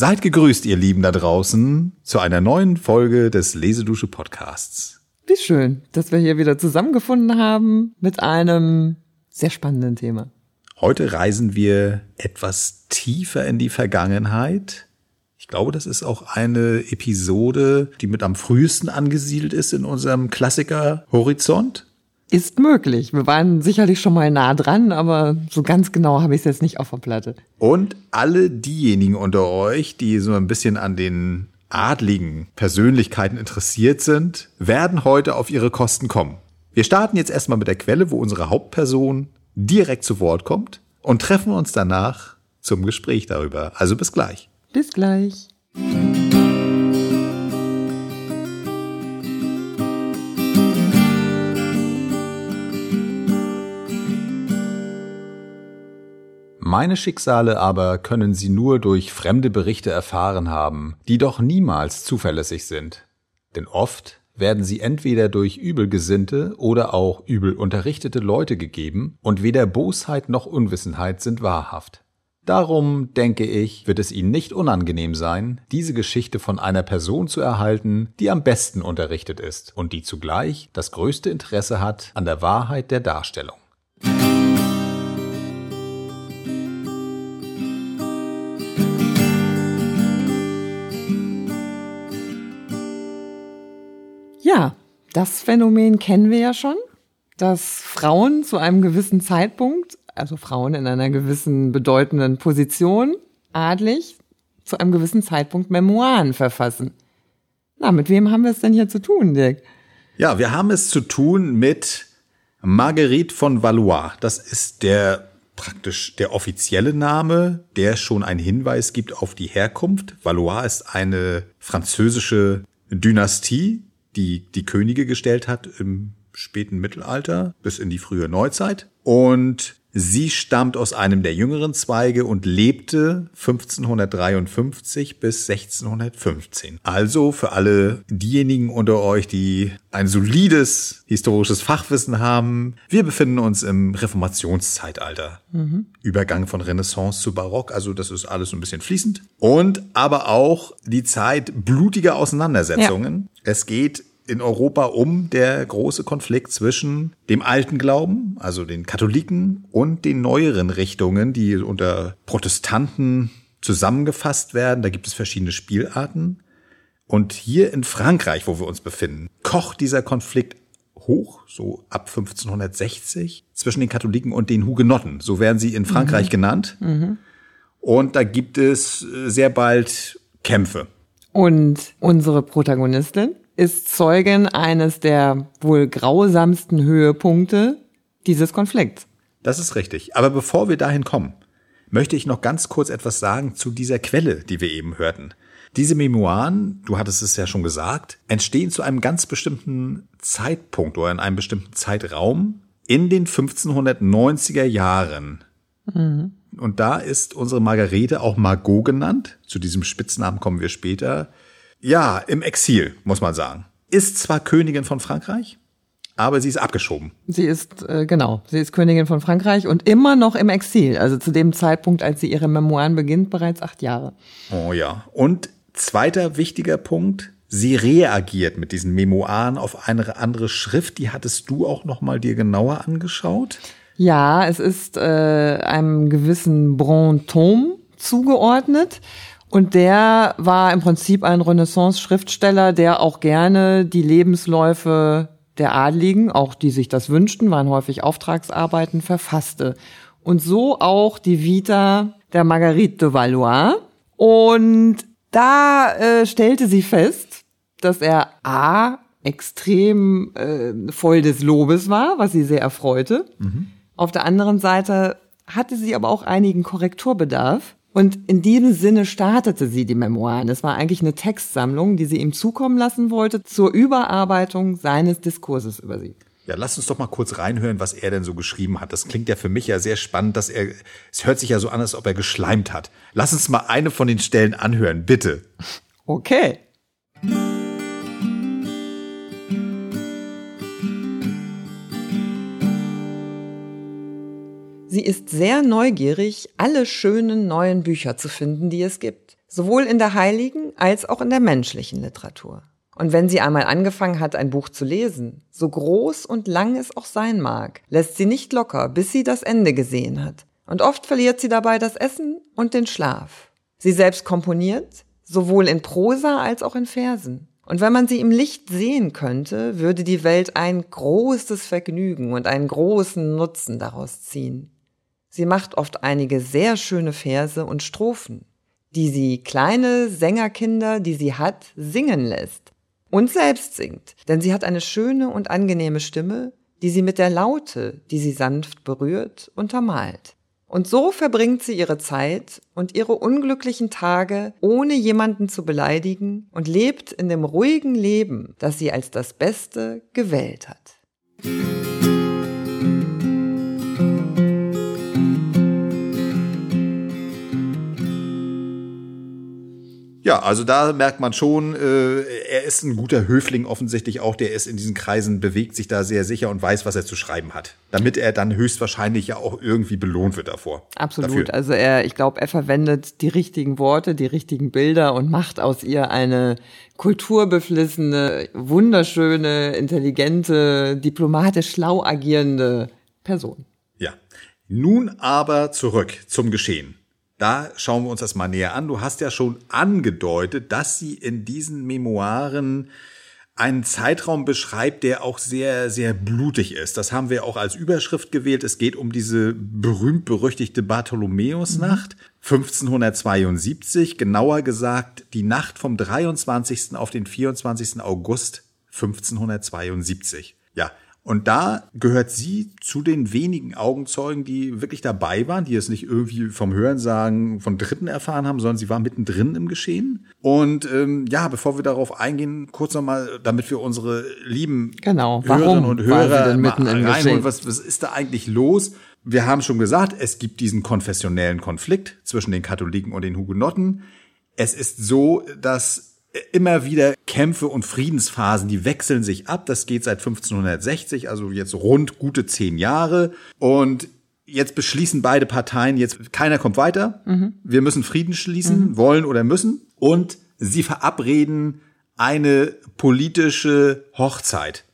Seid gegrüßt, ihr Lieben da draußen, zu einer neuen Folge des Lesedusche Podcasts. Wie schön, dass wir hier wieder zusammengefunden haben mit einem sehr spannenden Thema. Heute reisen wir etwas tiefer in die Vergangenheit. Ich glaube, das ist auch eine Episode, die mit am frühesten angesiedelt ist in unserem Klassiker Horizont. Ist möglich. Wir waren sicherlich schon mal nah dran, aber so ganz genau habe ich es jetzt nicht auf der Platte. Und alle diejenigen unter euch, die so ein bisschen an den adligen Persönlichkeiten interessiert sind, werden heute auf ihre Kosten kommen. Wir starten jetzt erstmal mit der Quelle, wo unsere Hauptperson direkt zu Wort kommt und treffen uns danach zum Gespräch darüber. Also bis gleich. Bis gleich. Meine Schicksale aber können sie nur durch fremde Berichte erfahren haben, die doch niemals zuverlässig sind. Denn oft werden sie entweder durch übelgesinnte oder auch übel unterrichtete Leute gegeben, und weder Bosheit noch Unwissenheit sind wahrhaft. Darum, denke ich, wird es Ihnen nicht unangenehm sein, diese Geschichte von einer Person zu erhalten, die am besten unterrichtet ist und die zugleich das größte Interesse hat an der Wahrheit der Darstellung. Ja, das Phänomen kennen wir ja schon, dass Frauen zu einem gewissen Zeitpunkt, also Frauen in einer gewissen bedeutenden Position, adlig, zu einem gewissen Zeitpunkt Memoiren verfassen. Na, mit wem haben wir es denn hier zu tun, Dirk? Ja, wir haben es zu tun mit Marguerite von Valois. Das ist der praktisch der offizielle Name, der schon einen Hinweis gibt auf die Herkunft. Valois ist eine französische Dynastie, die die Könige gestellt hat im späten Mittelalter bis in die frühe Neuzeit. Und sie stammt aus einem der jüngeren Zweige und lebte 1553 bis 1615. Also für alle diejenigen unter euch, die ein solides historisches Fachwissen haben, wir befinden uns im Reformationszeitalter. Mhm. Übergang von Renaissance zu Barock, also das ist alles so ein bisschen fließend. Und aber auch die Zeit blutiger Auseinandersetzungen. Ja. Es geht in Europa um der große Konflikt zwischen dem alten Glauben, also den Katholiken, und den neueren Richtungen, die unter Protestanten zusammengefasst werden. Da gibt es verschiedene Spielarten. Und hier in Frankreich, wo wir uns befinden, kocht dieser Konflikt hoch, so ab 1560, zwischen den Katholiken und den Hugenotten. So werden sie in Frankreich mhm. genannt. Mhm. Und da gibt es äh, sehr bald Kämpfe. Und unsere Protagonistin ist Zeugin eines der wohl grausamsten Höhepunkte dieses Konflikts. Das ist richtig. Aber bevor wir dahin kommen, möchte ich noch ganz kurz etwas sagen zu dieser Quelle, die wir eben hörten. Diese Memoiren, du hattest es ja schon gesagt, entstehen zu einem ganz bestimmten Zeitpunkt oder in einem bestimmten Zeitraum in den 1590er Jahren. Mhm. Und da ist unsere Margarete auch Margot genannt. Zu diesem Spitznamen kommen wir später. Ja, im Exil, muss man sagen. Ist zwar Königin von Frankreich, aber sie ist abgeschoben. Sie ist, äh, genau, sie ist Königin von Frankreich und immer noch im Exil. Also zu dem Zeitpunkt, als sie ihre Memoiren beginnt, bereits acht Jahre. Oh ja. Und zweiter wichtiger Punkt, sie reagiert mit diesen Memoiren auf eine andere Schrift. Die hattest du auch noch mal dir genauer angeschaut? Ja, es ist äh, einem gewissen Brantôme zugeordnet. Und der war im Prinzip ein Renaissance-Schriftsteller, der auch gerne die Lebensläufe der Adligen, auch die sich das wünschten, waren häufig Auftragsarbeiten, verfasste. Und so auch die Vita der Marguerite de Valois. Und da äh, stellte sie fest, dass er A, extrem äh, voll des Lobes war, was sie sehr erfreute. Mhm. Auf der anderen Seite hatte sie aber auch einigen Korrekturbedarf und in diesem Sinne startete sie die Memoiren. Es war eigentlich eine Textsammlung, die sie ihm zukommen lassen wollte zur Überarbeitung seines Diskurses über sie. Ja, lass uns doch mal kurz reinhören, was er denn so geschrieben hat. Das klingt ja für mich ja sehr spannend, dass er, es hört sich ja so an, als ob er geschleimt hat. Lass uns mal eine von den Stellen anhören, bitte. Okay. Sie ist sehr neugierig, alle schönen neuen Bücher zu finden, die es gibt. Sowohl in der heiligen als auch in der menschlichen Literatur. Und wenn sie einmal angefangen hat, ein Buch zu lesen, so groß und lang es auch sein mag, lässt sie nicht locker, bis sie das Ende gesehen hat. Und oft verliert sie dabei das Essen und den Schlaf. Sie selbst komponiert, sowohl in Prosa als auch in Versen. Und wenn man sie im Licht sehen könnte, würde die Welt ein großes Vergnügen und einen großen Nutzen daraus ziehen. Sie macht oft einige sehr schöne Verse und Strophen, die sie kleine Sängerkinder, die sie hat, singen lässt und selbst singt, denn sie hat eine schöne und angenehme Stimme, die sie mit der Laute, die sie sanft berührt, untermalt. Und so verbringt sie ihre Zeit und ihre unglücklichen Tage, ohne jemanden zu beleidigen und lebt in dem ruhigen Leben, das sie als das Beste gewählt hat. Ja, also da merkt man schon, äh, er ist ein guter Höfling offensichtlich auch, der ist in diesen Kreisen, bewegt sich da sehr sicher und weiß, was er zu schreiben hat. Damit er dann höchstwahrscheinlich ja auch irgendwie belohnt wird davor. Absolut. Dafür. Also er, ich glaube, er verwendet die richtigen Worte, die richtigen Bilder und macht aus ihr eine kulturbeflissene, wunderschöne, intelligente, diplomatisch schlau agierende Person. Ja. Nun aber zurück zum Geschehen. Da schauen wir uns das mal näher an. Du hast ja schon angedeutet, dass sie in diesen Memoiren einen Zeitraum beschreibt, der auch sehr, sehr blutig ist. Das haben wir auch als Überschrift gewählt. Es geht um diese berühmt-berüchtigte Bartholomäusnacht mhm. 1572, genauer gesagt die Nacht vom 23. auf den 24. August 1572. Ja, und da gehört sie zu den wenigen Augenzeugen, die wirklich dabei waren, die es nicht irgendwie vom Hörensagen von Dritten erfahren haben, sondern sie war mittendrin im Geschehen. Und ähm, ja, bevor wir darauf eingehen, kurz nochmal, damit wir unsere lieben genau. Hörerinnen und Hörer mitten im reinholen, was, was ist da eigentlich los? Wir haben schon gesagt, es gibt diesen konfessionellen Konflikt zwischen den Katholiken und den Hugenotten. Es ist so, dass immer wieder Kämpfe und Friedensphasen, die wechseln sich ab. Das geht seit 1560, also jetzt rund gute zehn Jahre. Und jetzt beschließen beide Parteien, jetzt keiner kommt weiter. Mhm. Wir müssen Frieden schließen, mhm. wollen oder müssen. Und sie verabreden eine politische Hochzeit.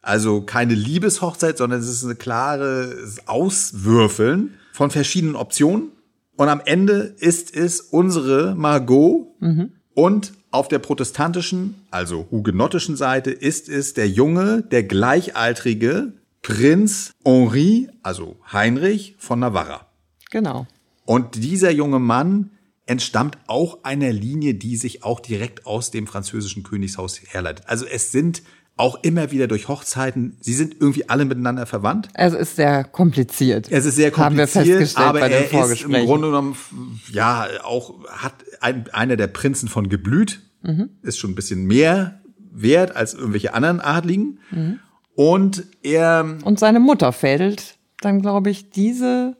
Also keine Liebeshochzeit, sondern es ist eine klare Auswürfeln von verschiedenen Optionen. Und am Ende ist es unsere Margot mhm. und auf der protestantischen, also hugenottischen Seite ist es der junge, der gleichaltrige Prinz Henri, also Heinrich von Navarra. Genau. Und dieser junge Mann entstammt auch einer Linie, die sich auch direkt aus dem französischen Königshaus herleitet. Also es sind auch immer wieder durch Hochzeiten, sie sind irgendwie alle miteinander verwandt. Es ist sehr kompliziert. Es ist sehr kompliziert, Haben wir festgestellt aber bei den er ist im Grunde genommen, ja, auch hat ein, einer der Prinzen von Geblüt, mhm. ist schon ein bisschen mehr wert als irgendwelche anderen Adligen. Mhm. Und er. Und seine Mutter fädelt dann, glaube ich, diese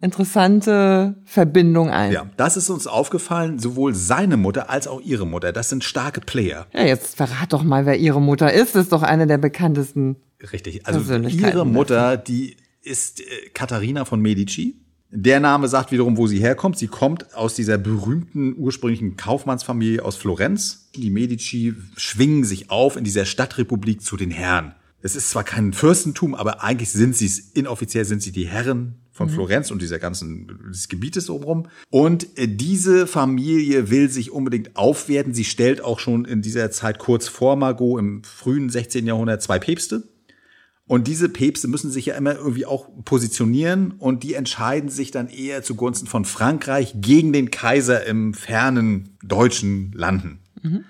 interessante Verbindung ein. Ja, das ist uns aufgefallen, sowohl seine Mutter als auch ihre Mutter. Das sind starke Player. Ja, jetzt verrat doch mal, wer ihre Mutter ist. Das ist doch eine der bekanntesten. Richtig. Also ihre Mutter, die ist äh, Katharina von Medici. Der Name sagt wiederum, wo sie herkommt. Sie kommt aus dieser berühmten ursprünglichen Kaufmannsfamilie aus Florenz. Die Medici schwingen sich auf in dieser Stadtrepublik zu den Herren. Es ist zwar kein Fürstentum, aber eigentlich sind sie es, inoffiziell sind sie die Herren von mhm. Florenz und dieser ganzen des Gebietes drumherum. Und äh, diese Familie will sich unbedingt aufwerten. Sie stellt auch schon in dieser Zeit kurz vor Margot im frühen 16. Jahrhundert zwei Päpste. Und diese Päpste müssen sich ja immer irgendwie auch positionieren und die entscheiden sich dann eher zugunsten von Frankreich gegen den Kaiser im fernen deutschen Landen. Mhm.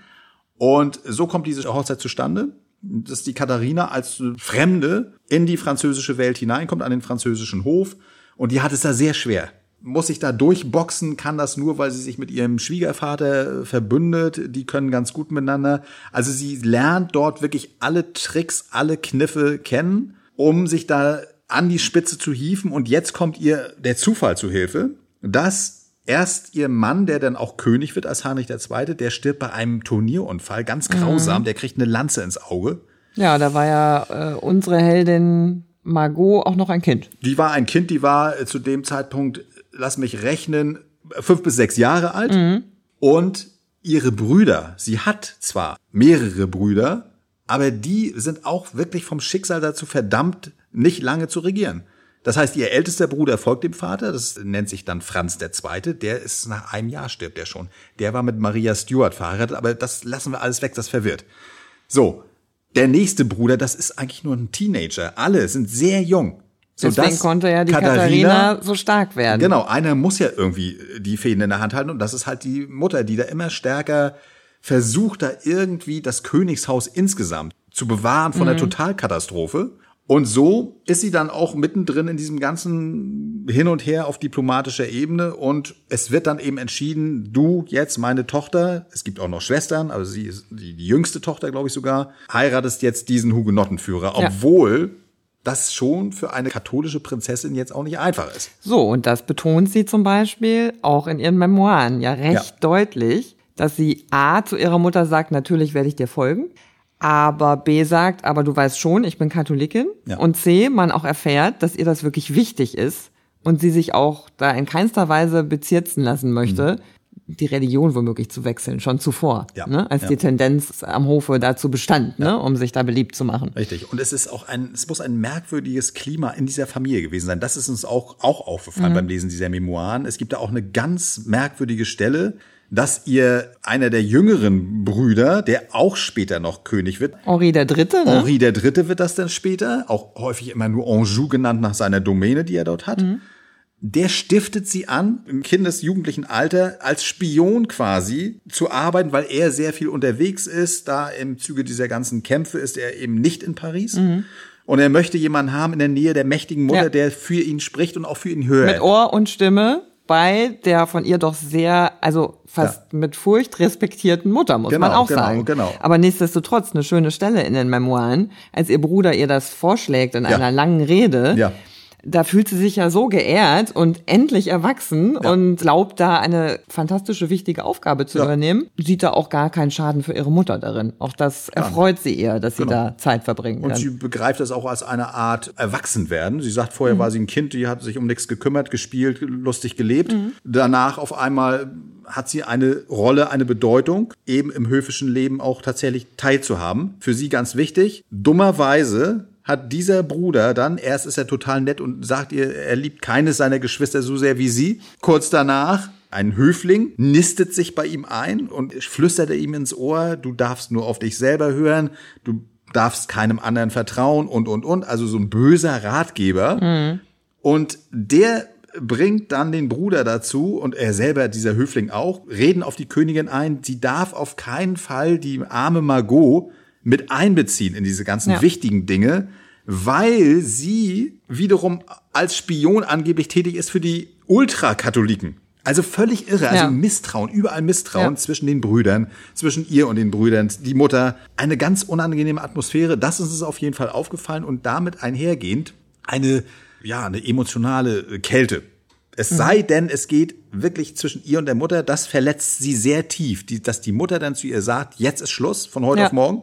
Und so kommt diese Hochzeit zustande, dass die Katharina als Fremde in die französische Welt hineinkommt, an den französischen Hof. Und die hat es da sehr schwer muss sich da durchboxen, kann das nur, weil sie sich mit ihrem Schwiegervater verbündet. Die können ganz gut miteinander. Also sie lernt dort wirklich alle Tricks, alle Kniffe kennen, um sich da an die Spitze zu hieven. Und jetzt kommt ihr der Zufall zu Hilfe, dass erst ihr Mann, der dann auch König wird als Heinrich II., der stirbt bei einem Turnierunfall, ganz grausam. Mhm. Der kriegt eine Lanze ins Auge. Ja, da war ja äh, unsere Heldin Margot auch noch ein Kind. Die war ein Kind, die war äh, zu dem Zeitpunkt lass mich rechnen, fünf bis sechs Jahre alt. Mhm. Und ihre Brüder, sie hat zwar mehrere Brüder, aber die sind auch wirklich vom Schicksal dazu verdammt, nicht lange zu regieren. Das heißt, ihr ältester Bruder folgt dem Vater, das nennt sich dann Franz II., der ist nach einem Jahr stirbt er schon. Der war mit Maria Stuart verheiratet, aber das lassen wir alles weg, das verwirrt. So, der nächste Bruder, das ist eigentlich nur ein Teenager. Alle sind sehr jung. Deswegen konnte ja die Katharina, Katharina, so stark werden. Genau, einer muss ja irgendwie die Fäden in der Hand halten und das ist halt die Mutter, die da immer stärker versucht, da irgendwie das Königshaus insgesamt zu bewahren von mhm. der Totalkatastrophe. Und so ist sie dann auch mittendrin in diesem ganzen Hin und Her auf diplomatischer Ebene und es wird dann eben entschieden, du jetzt meine Tochter, es gibt auch noch Schwestern, aber sie ist die, die jüngste Tochter, glaube ich sogar, heiratest jetzt diesen Hugenottenführer, obwohl das schon für eine katholische Prinzessin jetzt auch nicht einfach ist. So, und das betont sie zum Beispiel auch in ihren Memoiren ja recht ja. deutlich, dass sie A zu ihrer Mutter sagt, natürlich werde ich dir folgen, aber B sagt, aber du weißt schon, ich bin Katholikin. Ja. Und C, man auch erfährt, dass ihr das wirklich wichtig ist und sie sich auch da in keinster Weise bezirzen lassen möchte, mhm die Religion womöglich zu wechseln, schon zuvor, ja. ne? als ja. die Tendenz am Hofe dazu bestand, ne? ja. ne? um sich da beliebt zu machen. Richtig. Und es ist auch ein, es muss ein merkwürdiges Klima in dieser Familie gewesen sein. Das ist uns auch, auch aufgefallen mhm. beim Lesen dieser Memoiren. Es gibt da auch eine ganz merkwürdige Stelle, dass ihr einer der jüngeren Brüder, der auch später noch König wird. Henri der Dritte, ne? Henri der Dritte wird das dann später, auch häufig immer nur Anjou genannt nach seiner Domäne, die er dort hat. Mhm der stiftet sie an, im kindesjugendlichen Alter, als Spion quasi zu arbeiten, weil er sehr viel unterwegs ist. Da im Zuge dieser ganzen Kämpfe ist er eben nicht in Paris. Mhm. Und er möchte jemanden haben in der Nähe der mächtigen Mutter, ja. der für ihn spricht und auch für ihn hört. Mit Ohr und Stimme bei der von ihr doch sehr, also fast ja. mit Furcht respektierten Mutter, muss genau, man auch genau, sagen. Genau. Aber nichtsdestotrotz eine schöne Stelle in den Memoiren, als ihr Bruder ihr das vorschlägt in ja. einer langen Rede. Ja da fühlt sie sich ja so geehrt und endlich erwachsen ja. und glaubt da eine fantastische, wichtige Aufgabe zu ja. übernehmen. Sieht da auch gar keinen Schaden für ihre Mutter darin. Auch das erfreut sie eher, dass genau. sie da Zeit verbringen kann. Und sie begreift das auch als eine Art Erwachsenwerden. Sie sagt, vorher mhm. war sie ein Kind, die hat sich um nichts gekümmert, gespielt, lustig gelebt. Mhm. Danach auf einmal hat sie eine Rolle, eine Bedeutung, eben im höfischen Leben auch tatsächlich teilzuhaben. Für sie ganz wichtig. Dummerweise hat dieser Bruder dann, erst ist er total nett und sagt ihr, er liebt keines seiner Geschwister so sehr wie sie. Kurz danach ein Höfling nistet sich bei ihm ein und flüstert ihm ins Ohr, du darfst nur auf dich selber hören, du darfst keinem anderen vertrauen und, und, und. Also so ein böser Ratgeber. Mhm. Und der bringt dann den Bruder dazu und er selber, dieser Höfling auch, reden auf die Königin ein. Sie darf auf keinen Fall die arme Margot mit einbeziehen in diese ganzen ja. wichtigen Dinge, weil sie wiederum als Spion angeblich tätig ist für die Ultrakatholiken. Also völlig irre, also ja. Misstrauen, überall Misstrauen ja. zwischen den Brüdern, zwischen ihr und den Brüdern, die Mutter. Eine ganz unangenehme Atmosphäre, das ist uns auf jeden Fall aufgefallen und damit einhergehend eine, ja, eine emotionale Kälte. Es mhm. sei denn, es geht wirklich zwischen ihr und der Mutter, das verletzt sie sehr tief, die, dass die Mutter dann zu ihr sagt, jetzt ist Schluss, von heute ja. auf morgen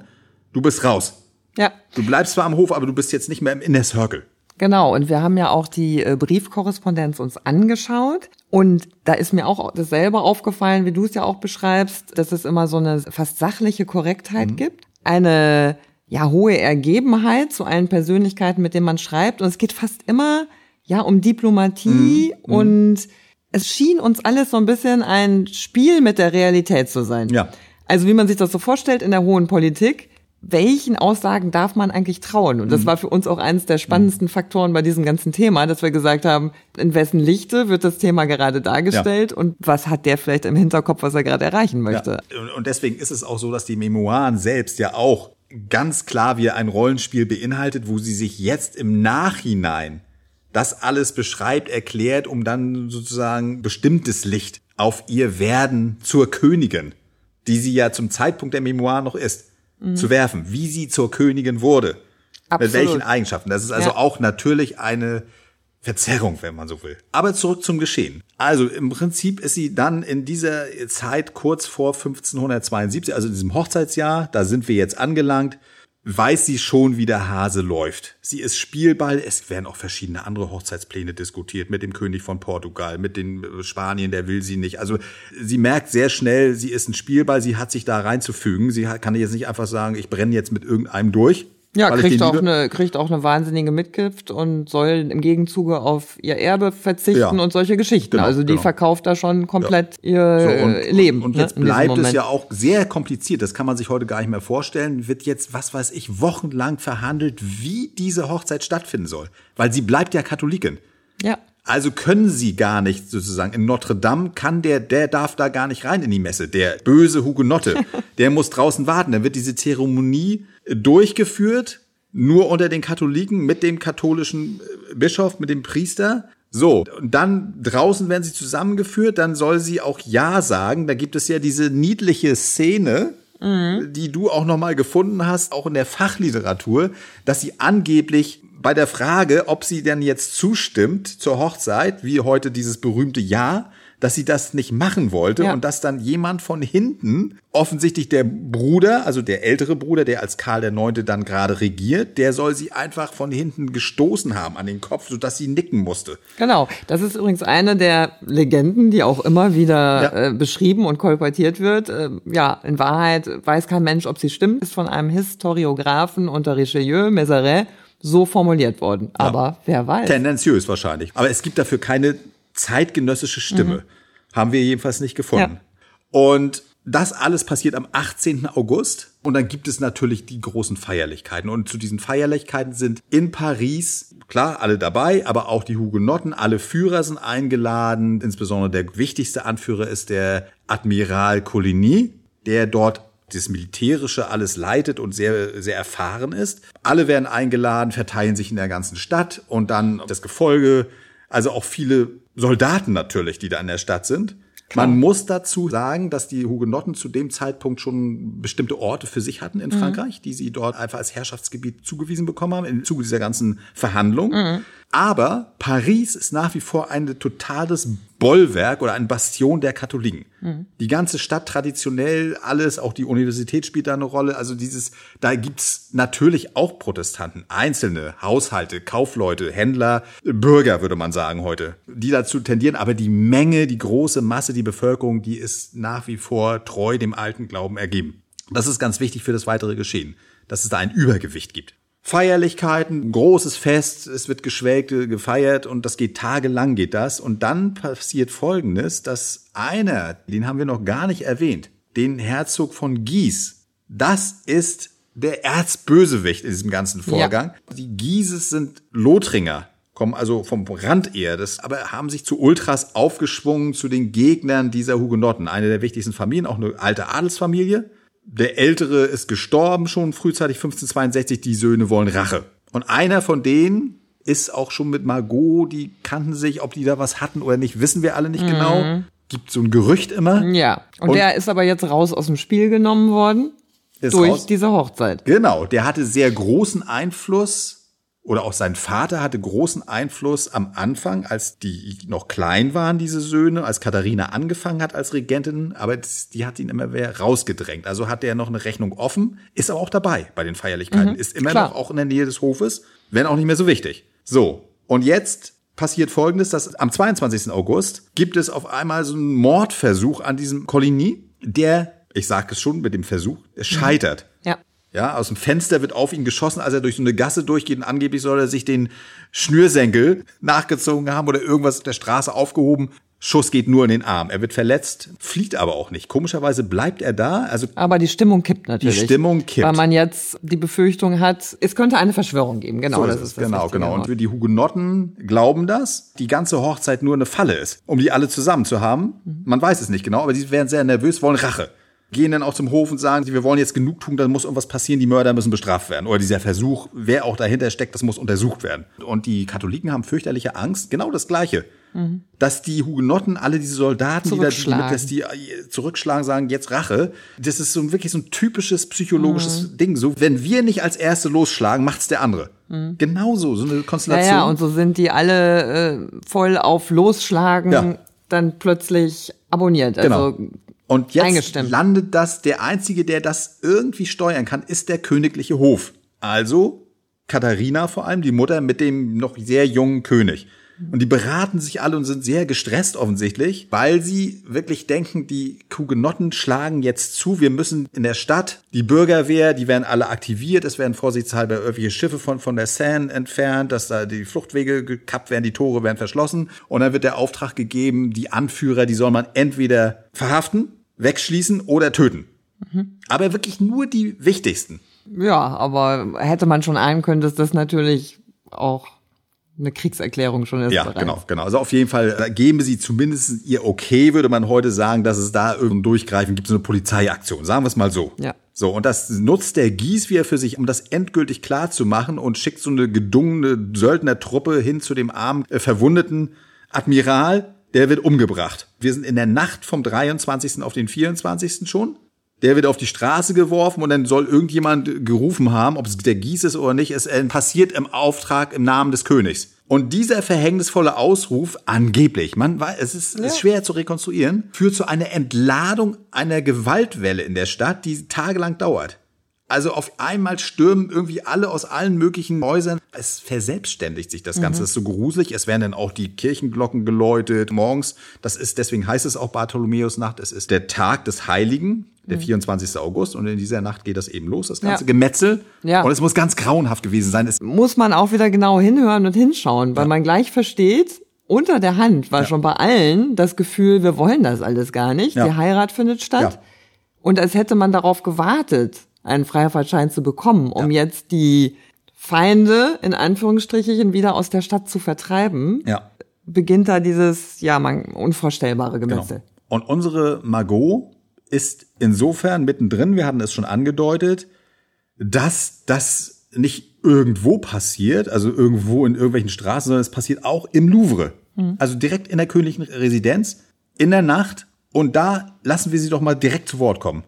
du bist raus. Ja. Du bleibst zwar am Hof, aber du bist jetzt nicht mehr im Inner Circle. Genau, und wir haben ja auch die äh, Briefkorrespondenz uns angeschaut. Und da ist mir auch dasselbe aufgefallen, wie du es ja auch beschreibst, dass es immer so eine fast sachliche Korrektheit mhm. gibt. Eine ja hohe Ergebenheit zu allen Persönlichkeiten, mit denen man schreibt. Und es geht fast immer ja um Diplomatie mhm. mhm. und es schien uns alles so ein bisschen ein Spiel mit der Realität zu sein. Ja. Also wie man sich das so vorstellt in der hohen Politik welchen Aussagen darf man eigentlich trauen? Und das mhm. war für uns auch eines der spannendsten Faktoren bei diesem ganzen Thema, dass wir gesagt haben, in wessen Lichte wird das Thema gerade dargestellt ja. und was hat der vielleicht im Hinterkopf, was er gerade erreichen möchte? Ja. Und deswegen ist es auch so, dass die Memoiren selbst ja auch ganz klar wie ein Rollenspiel beinhaltet, wo sie sich jetzt im Nachhinein das alles beschreibt, erklärt, um dann sozusagen bestimmtes Licht auf ihr Werden zur Königin, die sie ja zum Zeitpunkt der Memoiren noch ist mhm. zu werfen, wie sie zur Königin wurde. Absolut. Mit welchen Eigenschaften. Das ist also ja. auch natürlich eine Verzerrung, wenn man so will. Aber zurück zum Geschehen. Also im Prinzip ist sie dann in dieser Zeit kurz vor 1572, also in diesem Hochzeitsjahr, da sind wir jetzt angelangt, weiß sie schon, wie der Hase läuft. Sie ist Spielball. Es werden auch verschiedene andere Hochzeitspläne diskutiert mit dem König von Portugal, mit den äh, Spanien, der will sie nicht. Also sie merkt sehr schnell, sie ist ein Spielball, sie hat sich da reinzufügen. Sie kann jetzt nicht einfach sagen, ich brenne jetzt mit irgendeinem durch. Ja, kriegt auch, eine, kriegt auch eine wahnsinnige Mitgift und soll im Gegenzuge auf ihr Erbe verzichten Ja. und solche Geschichten. Genau, also die genau. verkauft da schon komplett ihr So, und, äh, Leben. Und ne, jetzt diesem bleibt es ja auch sehr kompliziert. Das kann man sich heute gar nicht mehr vorstellen. Wird jetzt, was weiß ich, wochenlang verhandelt, wie diese Hochzeit stattfinden soll. Weil sie bleibt ja Katholikin. Ja. Also können sie gar nicht sozusagen. In Notre Dame kann der, der darf da gar nicht rein in die Messe. Der böse Hugenotte, der muss draußen warten. Dann wird diese Zeremonie äh, durchgeführt, nur unter den Katholiken mit dem katholischen äh, Bischof, mit dem Priester. So, und dann draußen werden sie zusammengeführt, dann soll sie auch Ja sagen. Da gibt es ja diese niedliche Szene, die du auch noch mal gefunden hast, auch in der Fachliteratur, dass sie angeblich bei der Frage, ob sie denn jetzt zustimmt zur Hochzeit, wie heute dieses berühmte Ja, dass sie das nicht machen wollte Ja. und dass dann jemand von hinten, offensichtlich der Bruder, also der ältere Bruder, der als Karl IX. dann gerade regiert, der soll sie einfach von hinten gestoßen haben an den Kopf, sodass sie nicken musste. Genau, das ist übrigens eine der Legenden, die auch immer wieder Ja. äh, beschrieben und kolportiert wird. Äh, ja, in Wahrheit weiß kein Mensch, ob sie stimmt, ist von einem Historiographen unter Richelieu, Mézeray, so formuliert worden. Aber wer weiß. Tendenziös wahrscheinlich. Aber es gibt dafür keine zeitgenössische Stimme. Haben wir jedenfalls nicht gefunden. Und das alles passiert am 18. August. Und dann gibt es natürlich die großen Feierlichkeiten. Und zu diesen Feierlichkeiten sind in Paris, klar, alle dabei, aber auch die Hugenotten, alle Führer sind eingeladen. Insbesondere der wichtigste Anführer ist der Admiral Coligny, der dort das Militärische alles leitet und sehr, sehr erfahren ist. Alle werden eingeladen, verteilen sich in der ganzen Stadt und dann das Gefolge, also auch viele Soldaten natürlich, die da in der Stadt sind. Man muss dazu sagen, dass die Hugenotten zu dem Zeitpunkt schon bestimmte Orte für sich hatten in Frankreich, die sie dort einfach als Herrschaftsgebiet zugewiesen bekommen haben im Zuge dieser ganzen Verhandlungen. Aber Paris ist nach wie vor ein totales Bollwerk oder ein Bastion der Katholiken. Die ganze Stadt traditionell, alles, auch die Universität spielt da eine Rolle. Also dieses, da gibt's natürlich auch Protestanten, einzelne Haushalte, Kaufleute, Händler, Bürger, würde man sagen heute, die dazu tendieren. Aber die Menge, die große Masse, die Bevölkerung, die ist nach wie vor treu dem alten Glauben ergeben. Das ist ganz wichtig für das weitere Geschehen, dass es da ein Übergewicht gibt. Feierlichkeiten, großes Fest, es wird geschwelgt, gefeiert und das geht tagelang geht das. Und dann passiert Folgendes, dass einer, den haben wir noch gar nicht erwähnt, den Herzog von Guise, das ist der Erzbösewicht in diesem ganzen Vorgang. Die Guises sind Lothringer, kommen also vom Rand eher, das, aber haben sich zu Ultras aufgeschwungen, zu den Gegnern dieser Hugenotten. Eine der wichtigsten Familien, auch eine alte Adelsfamilie. Der Ältere ist gestorben schon frühzeitig 1562. Die Söhne wollen Rache. Und einer von denen ist auch schon mit Margot, die kannten sich, ob die da was hatten oder nicht, wissen wir alle nicht genau. Gibt so ein Gerücht immer. Ja, und, Und- der ist aber jetzt raus aus dem Spiel genommen worden durch raus. diese Hochzeit. Genau, der hatte sehr großen Einfluss oder auch sein Vater hatte großen Einfluss am Anfang, als die noch klein waren, diese Söhne, als Katharina angefangen hat als Regentin, aber die hat ihn immer mehr rausgedrängt. Also hat er noch eine Rechnung offen, ist aber auch dabei bei den Feierlichkeiten, ist immer klar. noch auch in der Nähe des Hofes, wenn auch nicht mehr so wichtig. So, und jetzt passiert Folgendes, dass am 22. August gibt es auf einmal so einen Mordversuch an diesem Coligny, der, ich sage es schon mit dem Versuch, er scheitert. Ja. Ja, aus dem Fenster wird auf ihn geschossen, als er durch so eine Gasse durchgeht und angeblich soll er sich den Schnürsenkel nachgezogen haben oder irgendwas auf der Straße aufgehoben. Schuss geht nur in den Arm. Er wird verletzt, flieht aber auch nicht. Komischerweise bleibt er da. Also Aber die Stimmung kippt natürlich. Die Stimmung kippt. Weil man jetzt die Befürchtung hat, es könnte eine Verschwörung geben. Genau, so das ist das genau, genau. Und die Hugenotten glauben das, die ganze Hochzeit nur eine Falle ist, um die alle zusammen zu haben. Mhm. Man weiß es nicht genau, aber sie werden sehr nervös, wollen Rache. Gehen dann auch zum Hof und sagen, wir wollen jetzt genug tun, da muss irgendwas passieren, die Mörder müssen bestraft werden. Oder dieser Versuch, wer auch dahinter steckt, das muss untersucht werden. Und die Katholiken haben fürchterliche Angst, genau das Gleiche. Dass die Hugenotten, alle diese Soldaten, die da, dass die äh, zurückschlagen, sagen, jetzt Rache. Das ist so wirklich so ein typisches psychologisches Mhm. Ding. So, wenn wir nicht als Erste losschlagen, macht's der andere. Genauso, so eine Ja, Konstellation. ja, und so sind die alle äh, voll auf Losschlagen Ja. dann plötzlich abonniert. Also Genau. Und jetzt landet das, der Einzige, der das irgendwie steuern kann, ist der königliche Hof. Also Katharina vor allem, die Mutter mit dem noch sehr jungen König. Und die beraten sich alle und sind sehr gestresst offensichtlich, weil sie wirklich denken, die Hugenotten schlagen jetzt zu. Wir müssen in der Stadt, die Bürgerwehr, die werden alle aktiviert. Es werden vorsichtshalber irgendwelche Schiffe von, von der Seine entfernt, dass da die Fluchtwege gekappt werden, die Tore werden verschlossen. Und dann wird der Auftrag gegeben, die Anführer, die soll man entweder verhaften, wegschließen oder töten. Mhm. Aber wirklich nur die wichtigsten. Ja, aber hätte man schon ahnen können, dass das natürlich auch eine Kriegserklärung schon ist. Ja, bereits. genau, genau. Also auf jeden Fall äh, geben sie zumindest ihr Okay, würde man heute sagen, dass es da irgendein Durchgreifen gibt, so eine Polizeiaktion. Sagen wir es mal so. Ja. So, und das nutzt der Gies wieder für sich, um das endgültig klar zu machen und schickt so eine gedungene Söldnertruppe hin zu dem armen, äh, verwundeten Admiral. Der wird umgebracht. Wir sind in der Nacht vom 23. auf den 24. schon. Der wird auf die Straße geworfen und dann soll irgendjemand gerufen haben, ob es der Gies ist oder nicht. Es äh, passiert im Auftrag im Namen des Königs. Und dieser verhängnisvolle Ausruf, angeblich, man weiß, es ist, ja. ist schwer zu rekonstruieren, führt zu einer Entladung einer Gewaltwelle in der Stadt, die tagelang dauert. Also auf einmal stürmen irgendwie alle aus allen möglichen Häusern. Es verselbstständigt sich das Ganze. Mhm. Das ist so gruselig. Es werden dann auch die Kirchenglocken geläutet morgens. Das ist, deswegen heißt es auch Bartholomäusnacht. Es ist der Tag des Heiligen, der 24. Mhm. August. Und in dieser Nacht geht das eben los, das ganze ja. Gemetzel. Ja. Und es muss ganz grauenhaft gewesen sein. Es muss man auch wieder genau hinhören und hinschauen, weil ja. man gleich versteht, unter der Hand war ja. schon bei allen das Gefühl, wir wollen das alles gar nicht. Die Heirat findet statt. Und als hätte man darauf gewartet einen Freifahrtschein zu bekommen, um ja. jetzt die Feinde in Anführungsstrichen wieder aus der Stadt zu vertreiben, ja. beginnt da dieses, ja, man, unvorstellbare Gemetzel. Genau. Und unsere Margot ist insofern mittendrin, wir hatten es schon angedeutet, dass das nicht irgendwo passiert, also irgendwo in irgendwelchen Straßen, sondern es passiert auch im Louvre. Mhm. Also direkt in der königlichen Residenz, in der Nacht. Und da lassen wir sie doch mal direkt zu Wort kommen.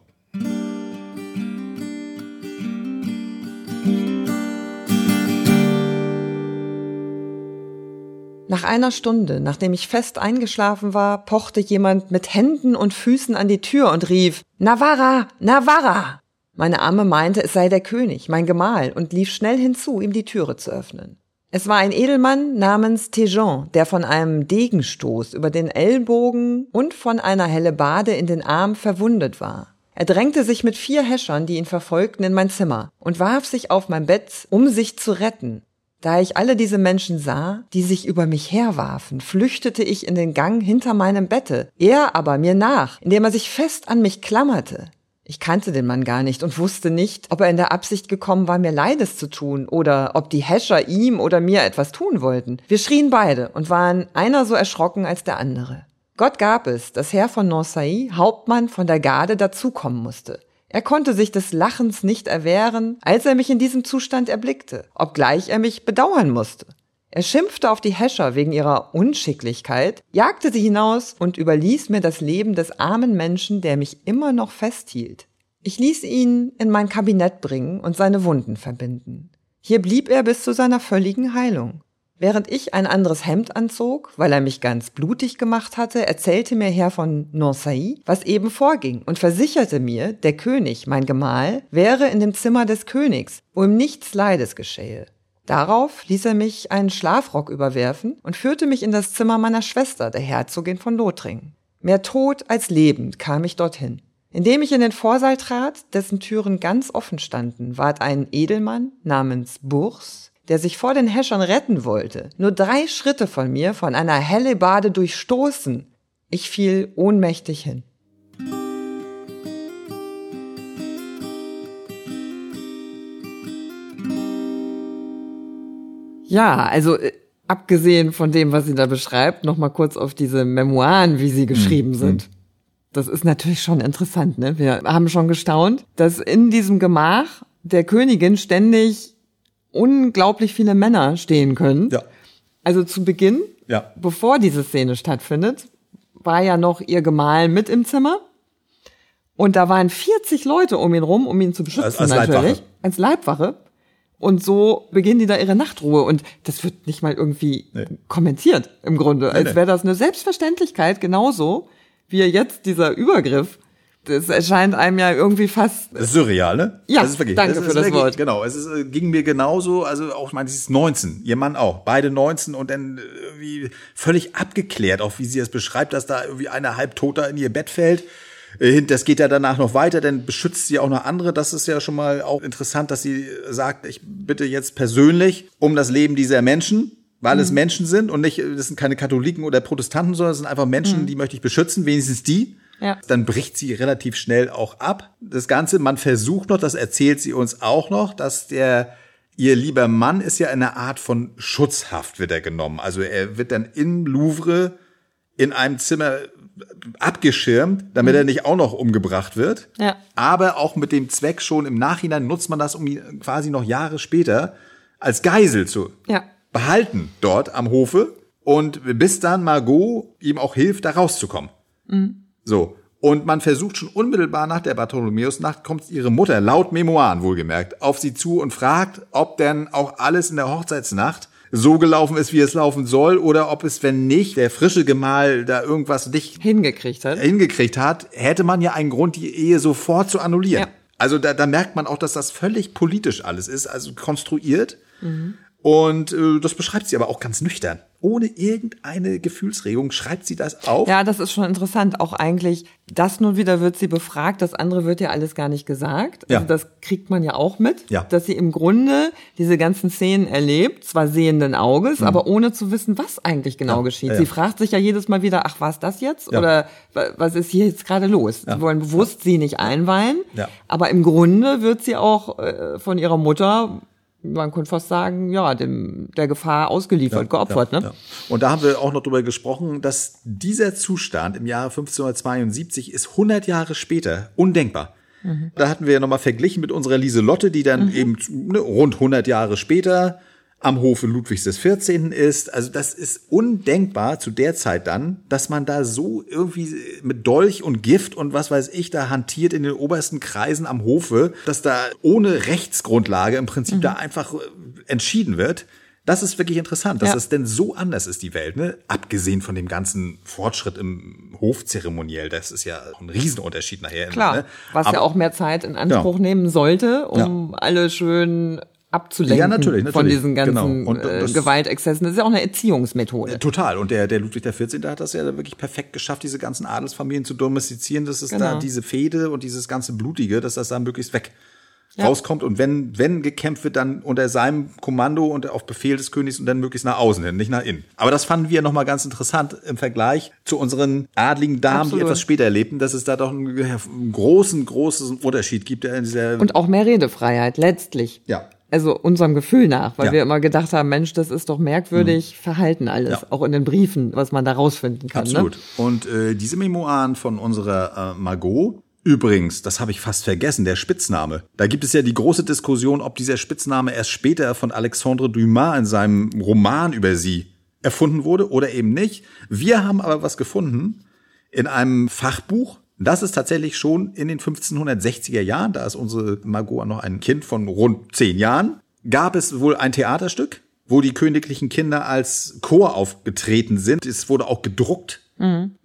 Nach einer Stunde, nachdem ich fest eingeschlafen war, pochte jemand mit Händen und Füßen an die Tür und rief Navarra, Navarra. Meine Amme meinte, es sei der König, mein Gemahl, und lief schnell hinzu, ihm die Türe zu öffnen. Es war ein Edelmann namens Tejon, der von einem Degenstoß über den Ellbogen und von einer Hellebade in den Arm verwundet war. Er drängte sich mit vier Häschern, die ihn verfolgten, in mein Zimmer und warf sich auf mein Bett, um sich zu retten. Da ich alle diese Menschen sah, die sich über mich herwarfen, flüchtete ich in den Gang hinter meinem Bette, er aber mir nach, indem er sich fest an mich klammerte. Ich kannte den Mann gar nicht und wusste nicht, ob er in der Absicht gekommen war, mir Leides zu tun oder ob die Häscher ihm oder mir etwas tun wollten. Wir schrien beide und waren einer so erschrocken als der andere. Gott gab es, dass Herr von Norsay, Hauptmann von der Garde, dazukommen musste. Er konnte sich des Lachens nicht erwehren, als er mich in diesem Zustand erblickte, obgleich er mich bedauern musste. Er schimpfte auf die Häscher wegen ihrer Unschicklichkeit, jagte sie hinaus und überließ mir das Leben des armen Menschen, der mich immer noch festhielt. Ich ließ ihn in mein Kabinett bringen und seine Wunden verbinden. Hier blieb er bis zu seiner völligen Heilung. Während ich ein anderes Hemd anzog, weil er mich ganz blutig gemacht hatte, erzählte mir Herr von Nancy, was eben vorging und versicherte mir, der König, mein Gemahl, wäre in dem Zimmer des Königs, wo ihm nichts Leides geschähe. Darauf ließ er mich einen Schlafrock überwerfen und führte mich in das Zimmer meiner Schwester, der Herzogin von Lothringen. Mehr tot als lebend kam ich dorthin. Indem ich in den Vorsaal trat, dessen Türen ganz offen standen, ward ein Edelmann namens Bours der sich vor den Häschern retten wollte, nur drei Schritte von mir von einer Hellebade durchstoßen. Ich fiel ohnmächtig hin. Ja, also äh, abgesehen von dem, was sie da beschreibt, noch mal kurz auf diese Memoiren, wie sie geschrieben mhm. sind. Das ist natürlich schon interessant, ne? Wir haben schon gestaunt, dass in diesem Gemach der Königin ständig unglaublich viele Männer stehen können. Ja. Also zu Beginn, ja. bevor diese Szene stattfindet, war ja noch ihr Gemahl mit im Zimmer. Und da waren 40 Leute um ihn rum, um ihn zu beschützen als, als natürlich. Leibwache. Als Leibwache. Und so beginnen die da ihre Nachtruhe. Und das wird nicht mal irgendwie nee. kommentiert im Grunde. Nee, als wäre das eine Selbstverständlichkeit, genauso wie jetzt dieser Übergriff das erscheint einem ja irgendwie fast. Das ist surreal, ne? Ja, das ist wirklich, danke das für ist das wirklich, Wort. Genau, es ist, äh, ging mir genauso, also auch, ich meine, sie ist 19, ihr Mann auch, beide 19 und dann äh, irgendwie völlig abgeklärt, auch wie sie es beschreibt, dass da irgendwie eine halbtoter in ihr Bett fällt. Äh, Das geht ja danach noch weiter, dann beschützt sie auch noch andere. Das ist ja schon mal auch interessant, dass sie sagt, ich bitte jetzt persönlich um das Leben dieser Menschen, weil Mhm. es Menschen sind und nicht, das sind keine Katholiken oder Protestanten, sondern es sind einfach Menschen, die möchte ich beschützen, wenigstens die. Mhm. Ja. Dann bricht sie relativ schnell auch ab. Das Ganze, man versucht noch, das erzählt sie uns auch noch, dass der ihr lieber Mann ist ja in einer Art von Schutzhaft wird er genommen. Also er wird dann im Louvre in einem Zimmer abgeschirmt, damit er nicht auch noch umgebracht wird. Ja. Aber auch mit dem Zweck schon im Nachhinein nutzt man das, um ihn quasi noch Jahre später als Geisel zu Ja. behalten dort am Hofe und bis dann Margot ihm auch hilft, da rauszukommen. So. Und man versucht schon unmittelbar nach der Bartholomäusnacht kommt ihre Mutter, laut Memoiren wohlgemerkt, auf sie zu und fragt, ob denn auch alles in der Hochzeitsnacht so gelaufen ist, wie es laufen soll, oder ob es, wenn nicht, der frische Gemahl da irgendwas nicht Hingekriegt hat. hingekriegt hat, hätte man ja einen Grund, die Ehe sofort zu annullieren. Ja. Also da, da merkt man auch, dass das völlig politisch alles ist, also konstruiert. Und äh, das beschreibt sie aber auch ganz nüchtern. Ohne irgendeine Gefühlsregung schreibt sie das auf. Ja, das ist schon interessant. Auch eigentlich, das nun wieder wird sie befragt, das andere wird ja alles gar nicht gesagt. Also Ja. das kriegt man ja auch mit, Ja. dass sie im Grunde diese ganzen Szenen erlebt, zwar sehenden Auges, aber ohne zu wissen, was eigentlich genau Mhm. Ja. geschieht. Sie fragt sich ja jedes Mal wieder, ach, war es das jetzt? Oder wa- was ist hier jetzt gerade los? Sie wollen bewusst sie nicht einweihen, Ja. aber im Grunde wird sie auch äh, von ihrer Mutter, man könnte fast sagen, ja, dem, der Gefahr ausgeliefert, geopfert, Ja, ne? ja. Und da haben wir auch noch drüber gesprochen, dass dieser Zustand im Jahre 1572 ist 100 Jahre später undenkbar. Da hatten wir ja nochmal verglichen mit unserer Lieselotte, die dann eben ne, rund 100 Jahre später am Hofe Ludwigs des 14. ist. Also das ist undenkbar zu der Zeit dann, dass man da so irgendwie mit Dolch und Gift und was weiß ich da hantiert in den obersten Kreisen am Hofe, dass da ohne Rechtsgrundlage im Prinzip da einfach äh, entschieden wird. Das ist wirklich interessant, dass Ja. es denn so anders ist, die Welt, ne? Abgesehen von dem ganzen Fortschritt im Hofzeremoniell, das ist ja ein Riesenunterschied nachher. Klar, ne? was ja Aber- auch mehr Zeit in Anspruch nehmen sollte, um alle schön abzulenken Ja, natürlich, von natürlich, diesen ganzen genau. Und äh, Gewaltexzessen. Das ist ja auch eine Erziehungsmethode. Total. Und der, der Ludwig XIV. hat das ja wirklich perfekt geschafft, diese ganzen Adelsfamilien zu domestizieren, dass es da Genau. diese Fehde und dieses ganze Blutige, dass das da möglichst weg Ja. rauskommt. Und wenn, wenn gekämpft wird, dann unter seinem Kommando und auf Befehl des Königs und dann möglichst nach außen hin, nicht nach innen. Aber das fanden wir nochmal ganz interessant im Vergleich zu unseren adligen Damen, Absolut. die etwas später lebten, dass es da doch einen, einen großen, großen Unterschied gibt. der In dieser, Und auch mehr Redefreiheit, letztlich. ja. Also unserem Gefühl nach, weil Ja. Mhm. wir immer gedacht haben, Mensch, das ist doch merkwürdig Verhalten alles, Ja. auch in den Briefen, was man da rausfinden kann. Absolut. Ne? Und äh, diese Memoiren von unserer äh, Margot, übrigens, das habe ich fast vergessen, der Spitzname. Da gibt es ja die große Diskussion, ob dieser Spitzname erst später von Alexandre Dumas in seinem Roman über sie erfunden wurde oder eben nicht. Wir haben aber was gefunden in einem Fachbuch. Das ist tatsächlich schon in den 1560er Jahren, da ist unsere Margot noch ein Kind von rund zehn Jahren, gab es wohl ein Theaterstück, wo die königlichen Kinder als Chor aufgetreten sind. Es wurde auch gedruckt,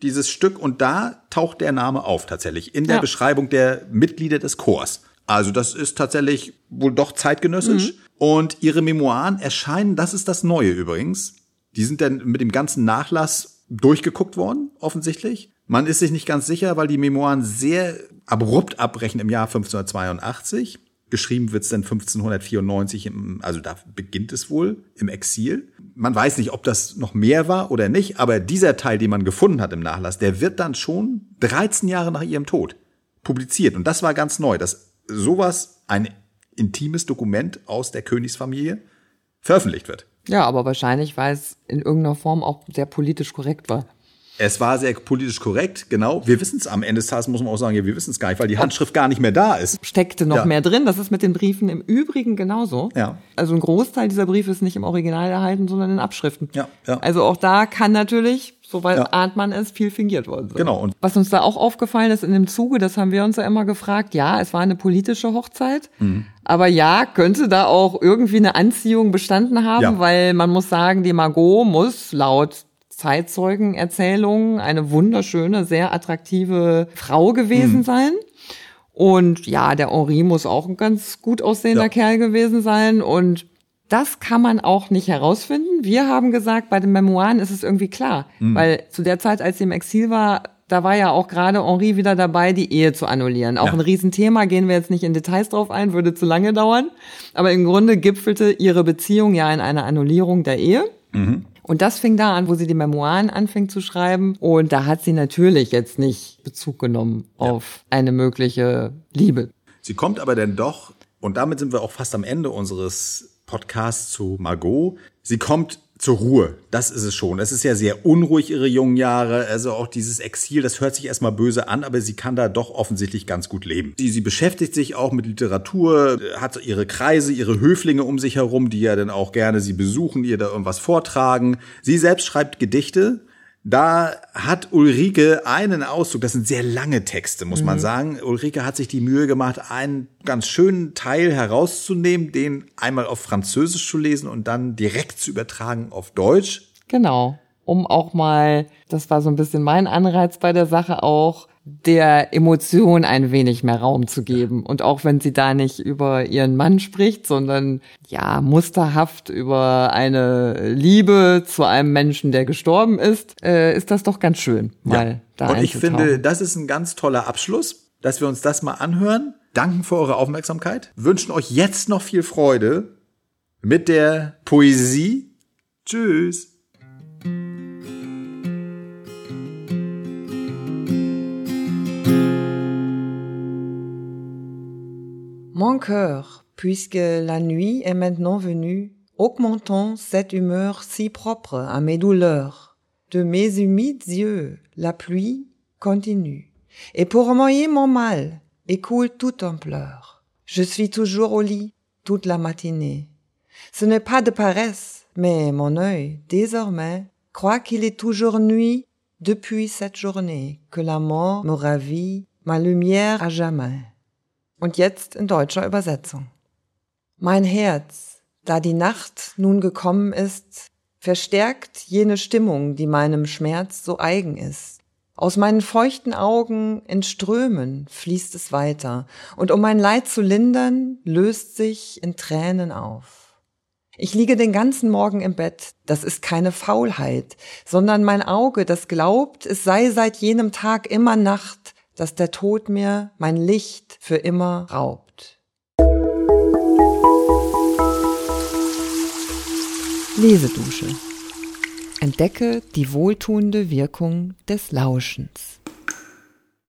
dieses Stück, und da taucht der Name auf tatsächlich in der Ja. Beschreibung der Mitglieder des Chors. Also das ist tatsächlich wohl doch zeitgenössisch. Und ihre Memoiren erscheinen, das ist das Neue übrigens. Die sind dann mit dem ganzen Nachlass durchgeguckt worden, offensichtlich. Man ist sich nicht ganz sicher, weil die Memoiren sehr abrupt abbrechen im Jahr 1582. Geschrieben wird's dann 1594, im, also da beginnt es wohl im Exil. Man weiß nicht, ob das noch mehr war oder nicht, aber dieser Teil, den man gefunden hat im Nachlass, der wird dann schon 13 Jahre nach ihrem Tod publiziert. Und das war ganz neu, dass sowas, ein intimes Dokument aus der Königsfamilie, veröffentlicht wird. Ja, aber wahrscheinlich, weil es in irgendeiner Form auch sehr politisch korrekt war. Es war sehr politisch korrekt, genau. Wir wissen es am Ende des Tages, muss man auch sagen, ja, wir wissen es gar nicht, weil die Handschrift gar nicht mehr da ist. Steckte noch Ja. mehr drin. Das ist mit den Briefen im Übrigen genauso. Ja. Also ein Großteil dieser Briefe ist nicht im Original erhalten, sondern in Abschriften. Ja, ja. Also auch da kann natürlich, soweit Ja. ahnt man es, viel fingiert worden sein. Genau, und- Was uns da auch aufgefallen ist in dem Zuge, das haben wir uns ja immer gefragt, ja, es war eine politische Hochzeit, Mhm. aber ja, könnte da auch irgendwie eine Anziehung bestanden haben, Ja. weil man muss sagen, die Margot muss laut Zeitzeugenerzählungen eine wunderschöne, sehr attraktive Frau gewesen mhm. sein. Und ja, der Henri muss auch ein ganz gut aussehender ja. Kerl gewesen sein. Und das kann man auch nicht herausfinden. Wir haben gesagt, bei den Memoiren ist es irgendwie klar. Mhm. Weil zu der Zeit, als sie im Exil war, da war ja auch gerade Henri wieder dabei, die Ehe zu annullieren. Auch ja. ein Riesenthema, gehen wir jetzt nicht in Details drauf ein, würde zu lange dauern. Aber im Grunde gipfelte ihre Beziehung ja in einer Annullierung der Ehe. Mhm. Und das fing da an, wo sie die Memoiren anfing zu schreiben. Und da hat sie natürlich jetzt nicht Bezug genommen ja. auf eine mögliche Liebe. Sie kommt aber dann doch, und damit sind wir auch fast am Ende unseres Podcasts zu Margot. Sie kommt zur Ruhe. Das ist es schon. Es ist ja sehr unruhig, ihre jungen Jahre. Also auch dieses Exil, das hört sich erstmal böse an, aber sie kann da doch offensichtlich ganz gut leben. Sie, sie beschäftigt sich auch mit Literatur, hat ihre Kreise, ihre Höflinge um sich herum, die ja dann auch gerne sie besuchen, ihr da irgendwas vortragen. Sie selbst schreibt Gedichte da hat Ulrike einen Auszug, das sind sehr lange Texte, muss mhm. man sagen. Ulrike hat sich die Mühe gemacht, einen ganz schönen Teil herauszunehmen, den einmal auf Französisch zu lesen und dann direkt zu übertragen auf Deutsch. Genau, um auch mal, das war so ein bisschen mein Anreiz bei der Sache auch, der Emotion ein wenig mehr Raum zu geben. Und auch wenn sie da nicht über ihren Mann spricht, sondern ja, musterhaft über eine Liebe zu einem Menschen, der gestorben ist, äh, ist das doch ganz schön, mal ja. da Und ich finde, das ist ein ganz toller Abschluss, dass wir uns das mal anhören. Danken für eure Aufmerksamkeit. Wünschen euch jetzt noch viel Freude mit der Poesie. Tschüss. Mon cœur, puisque la nuit est maintenant venue, augmentons cette humeur si propre à mes douleurs. De mes humides yeux, la pluie continue. Et pour moyer mon mal, écoule tout un pleur. Je suis toujours au lit toute la matinée. Ce n'est pas de paresse, mais mon œil, désormais, croit qu'il est toujours nuit depuis cette journée que la mort me ravit ma lumière à jamais. Und jetzt in deutscher Übersetzung. Mein Herz, da die Nacht nun gekommen ist, verstärkt jene Stimmung, die meinem Schmerz so eigen ist. Aus meinen feuchten Augen in Strömen fließt es weiter, und um mein Leid zu lindern, löst sich in Tränen auf. Ich liege den ganzen Morgen im Bett, das ist keine Faulheit, sondern mein Auge, das glaubt, es sei seit jenem Tag immer Nacht, dass der Tod mir mein Licht für immer raubt. Lesedusche. Entdecke die wohltuende Wirkung des Lauschens.